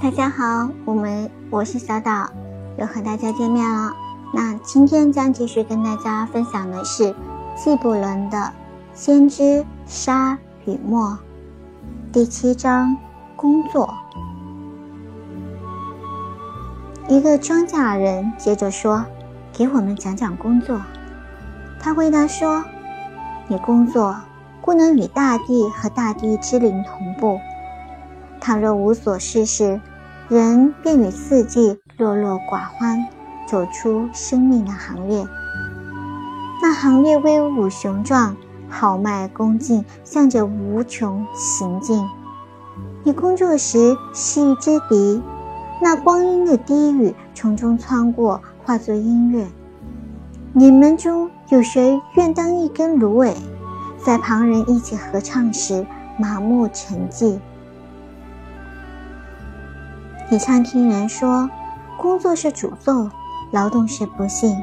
大家好，我们我是小岛，又和大家见面了。那今天将继续跟大家分享的是纪伯伦的《先知沙与墨》第七章工作。一个庄稼人接着说：“给我们讲讲工作。”他回答说：“你工作，故能与大地和大地之灵同步。倘若无所事事，人便与四季落落寡欢，走出生命的行列。那行列威武雄壮，豪迈恭敬，向着无穷行进。你工作时是一支笛，那光阴的低语从中穿过，化作音乐。你们中有谁愿当一根芦苇，在旁人一起合唱时麻木沉寂？你常听人说，工作是诅咒，劳动是不幸。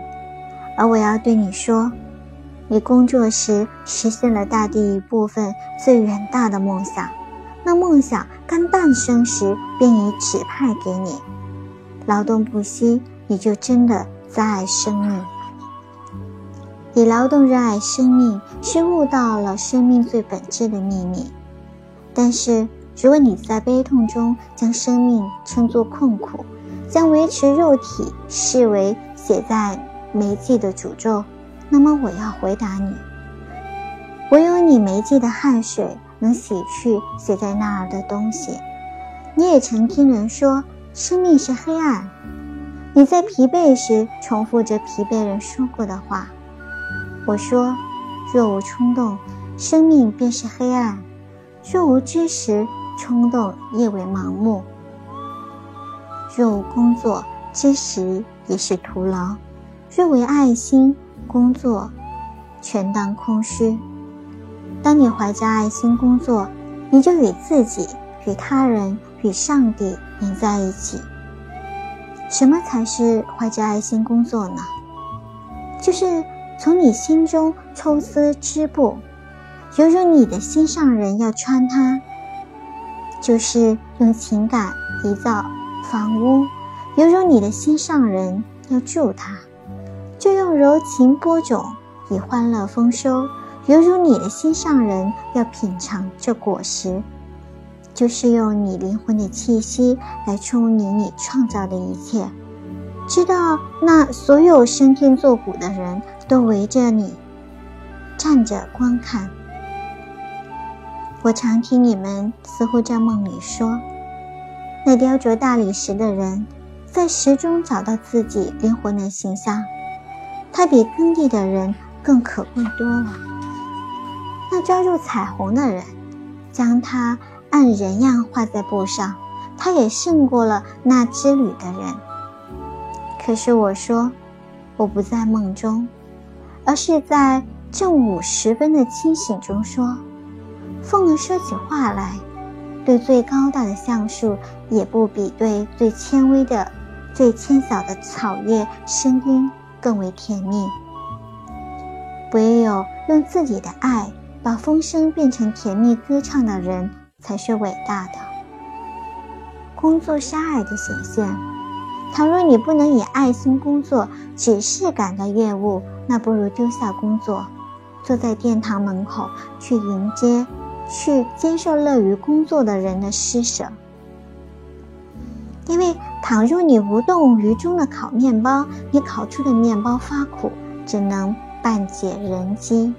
而我要对你说，你工作时实现了大地一部分最远大的梦想。那梦想刚诞生时便已指派给你。劳动不息，你就真的在爱生命。以劳动热爱生命，是悟到了生命最本质的秘密。但是，如果你在悲痛中将生命称作困苦，将维持肉体视为写在媒介的诅咒，那么我要回答你：唯有你媒介的汗水能洗去写在那儿的东西。你也曾听人说，生命是黑暗。你在疲惫时重复着疲惫人说过的话。我说：若无冲动，生命便是黑暗；若无知识，冲动亦为盲目；若无工作，知识也是徒劳；若为爱心，工作全当空虚。当你怀着爱心工作，你就与自己、与他人、与上帝连在一起。什么才是怀着爱心工作呢？就是从你心中抽丝织布，犹如你的心上人要穿它。就是用情感营造房屋，犹如你的心上人要住它；就用柔情播种以欢乐丰收，犹如你的心上人要品尝这果实；就是用你灵魂的气息来充盈你创造的一切。知道那所有升天作古的人都围着你站着观看。我常听你们似乎在梦里说，那雕琢大理石的人，在石中找到自己灵魂的形象，他比耕地的人更可贵多了。那抓住彩虹的人，将它按人样画在布上，他也胜过了那织女的人。可是我说，我不在梦中，而是在正午时分的清醒中说。风能说起话来，对最高大的橡树，也不比对最纤微的、最纤小的草叶声音更为甜蜜。唯有用自己的爱把风声变成甜蜜歌唱的人，才是伟大的。工作是爱的显现。倘若你不能以爱心工作，只是感到厌恶，那不如丢下工作，坐在殿堂门口去迎接。去接受乐于工作的人的施舍，因为倘若你无动于衷的烤面包，你烤出的面包发苦，只能半解人饥；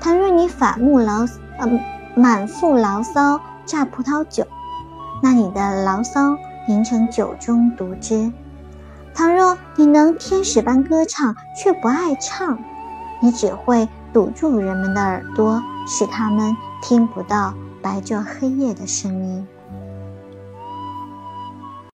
倘若你反目牢呃满腹牢骚榨葡萄酒，那你的牢骚凝成酒中毒汁；倘若你能天使般歌唱，却不爱唱，你只会堵住人们的耳朵，使他们。听不到白昼黑夜的声音。